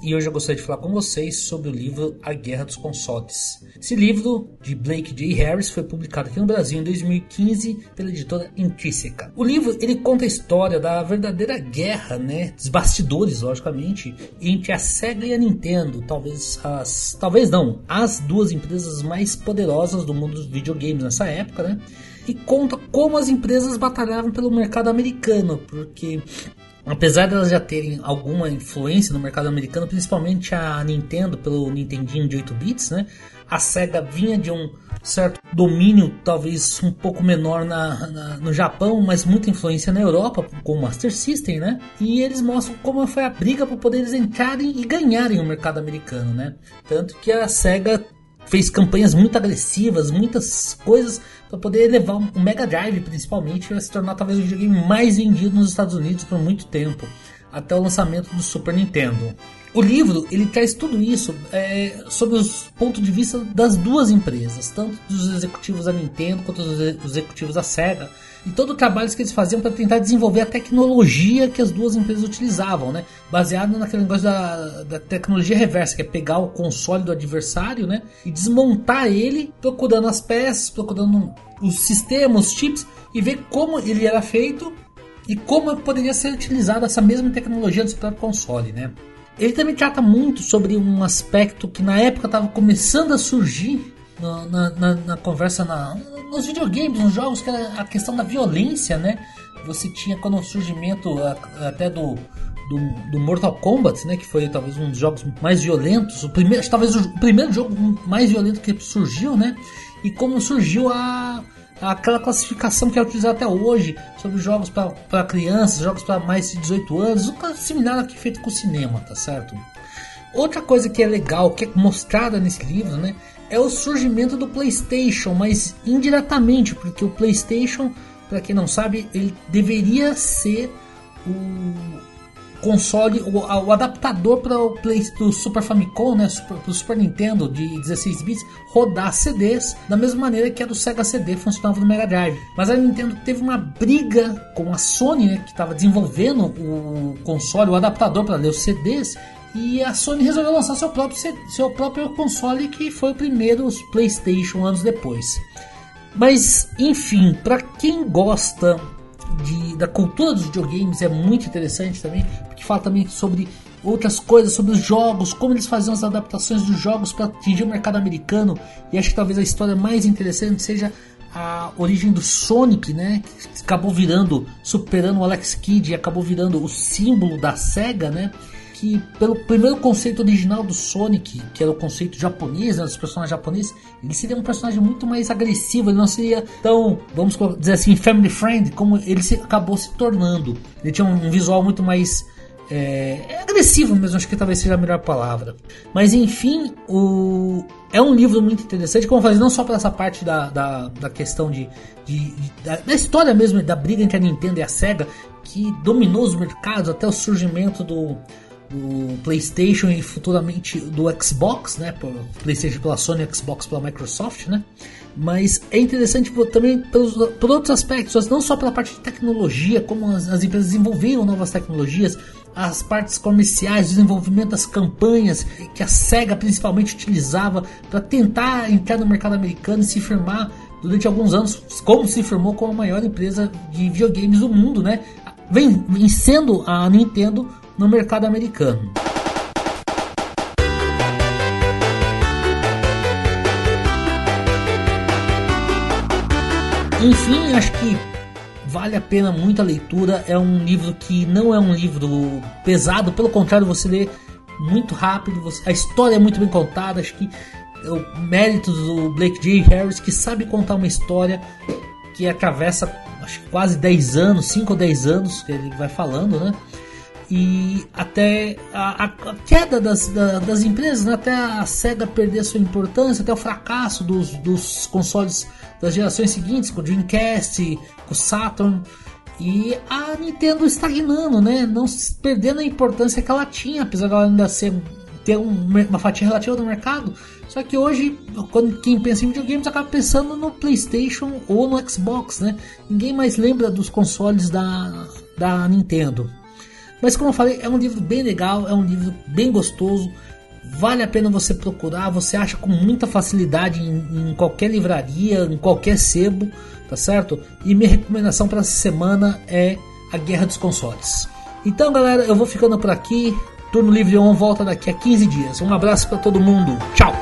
e hoje eu gostaria de falar com vocês sobre o livro A Guerra dos Consoles. Esse livro de Blake J. Harris foi publicado aqui no Brasil em 2015 pela editora Intrínseca. O livro ele conta a história da verdadeira guerra, né, dos bastidores, logicamente, entre a Sega e a Nintendo, talvez as, talvez não, as duas empresas mais poderosas do mundo dos videogames nessa época, né? E conta como as empresas batalhavam pelo mercado americano, porque apesar de elas já terem alguma influência no mercado americano, principalmente a Nintendo pelo Nintendinho de 8 bits, né? A Sega vinha de um certo domínio, talvez um pouco menor na, na, no Japão, mas muita influência na Europa com o Master System, né? E eles mostram como foi a briga para poder eles entrarem e ganharem o mercado americano, né? Tanto que a Sega fez campanhas muito agressivas, muitas coisas para poder elevar o Mega Drive, principalmente, a se tornar talvez o videogame mais vendido nos Estados Unidos por muito tempo, até o lançamento do Super Nintendo. O livro ele traz tudo isso é, sob os pontos de vista das duas empresas, tanto dos executivos da Nintendo quanto dos executivos da Sega, e todo o trabalho que eles faziam para tentar desenvolver a tecnologia que as duas empresas utilizavam, né? baseado naquele negócio da, da tecnologia reversa, que é pegar o console do adversário né? e desmontar ele, procurando as peças, procurando os sistemas, os chips, e ver como ele era feito e como poderia ser utilizada essa mesma tecnologia do próprio console. Né? Ele também trata muito sobre um aspecto que na época estava começando a surgir na, na, na, na conversa nos videogames, nos jogos, que era a questão da violência, né? Você tinha quando o surgimento até do, do, do, Mortal Kombat, né, que foi talvez um dos jogos mais violentos, o primeiro, talvez o primeiro jogo mais violento que surgiu, né? E como surgiu a aquela classificação que é utilizada até hoje sobre jogos para crianças, jogos para mais de 18 anos, um similar aqui feito com o cinema, tá certo? Outra coisa que é legal, que é mostrada nesse livro, né, é o surgimento do PlayStation, mas indiretamente, porque o PlayStation, para quem não sabe, ele deveria ser o console, o, o adaptador para o Play, pro Super Famicom, né, para o Super Nintendo de 16 bits, rodar CDs da mesma maneira que a do Sega CD funcionava no Mega Drive. Mas a Nintendo teve uma briga com a Sony, né, que estava desenvolvendo o console, o adaptador para ler os CDs, e a Sony resolveu lançar seu próprio, seu próprio console, que foi o primeiro PlayStation anos depois. Mas, enfim, para quem gosta de, da cultura dos videogames é muito interessante também, porque fala também sobre outras coisas, sobre os jogos, como eles faziam as adaptações dos jogos para atingir o mercado americano. E acho que talvez a história mais interessante seja a origem do Sonic, né? Que acabou virando, superando o Alex Kidd e acabou virando o símbolo da SEGA, né? Que pelo primeiro conceito original do Sonic, que era o conceito japonês, né, dos personagens japoneses, ele seria um personagem muito mais agressivo, ele não seria tão, vamos dizer assim, family friend como ele se, acabou se tornando. Ele tinha um, um visual muito mais é, agressivo mesmo, acho que talvez seja a melhor palavra. Mas enfim, o, é um livro muito interessante, como eu falei, não só por essa parte da, da, da questão de, de, de da, da, história mesmo, da briga entre a Nintendo e a SEGA, que dominou os mercados até o surgimento do, do PlayStation e futuramente do Xbox, né? PlayStation pela Sony, Xbox pela Microsoft, né? Mas é interessante também pelos, por outros aspectos, não só pela parte de tecnologia, como as, as empresas desenvolveram novas tecnologias, as partes comerciais, desenvolvimento das campanhas que a Sega principalmente utilizava para tentar entrar no mercado americano e se firmar durante alguns anos, como se firmou como a maior empresa de videogames do mundo, né? Vem, vencendo a Nintendo no mercado americano. Enfim, acho que vale a pena muito a leitura. É um livro que não é um livro pesado, pelo contrário, você lê muito rápido. Você, a história é muito bem contada. Acho que é o mérito do Blake J. Harris que sabe contar uma história que atravessa acho, quase 10 anos, 5 ou 10 anos que ele vai falando, né? E até a, a queda das, da, das empresas, né? até a Sega perder sua importância, até o fracasso dos, dos consoles das gerações seguintes, com o Dreamcast, com o Saturn. E a Nintendo estagnando, né? Não perdendo a importância que ela tinha, apesar dela ainda ser, ter um, uma fatia relativa do mercado. Só que hoje, quando quem pensa em videogames acaba pensando no PlayStation ou no Xbox, né? Ninguém mais lembra dos consoles da, da Nintendo. Mas como eu falei, é um livro bem legal, é um livro bem gostoso. Vale a pena você procurar, você acha com muita facilidade em, em qualquer livraria, em qualquer sebo, tá certo? E minha recomendação para essa semana é A Guerra dos Consoles. Então, galera, eu vou ficando por aqui. Turno Livre On volta daqui a 15 dias. Um abraço para todo mundo. Tchau.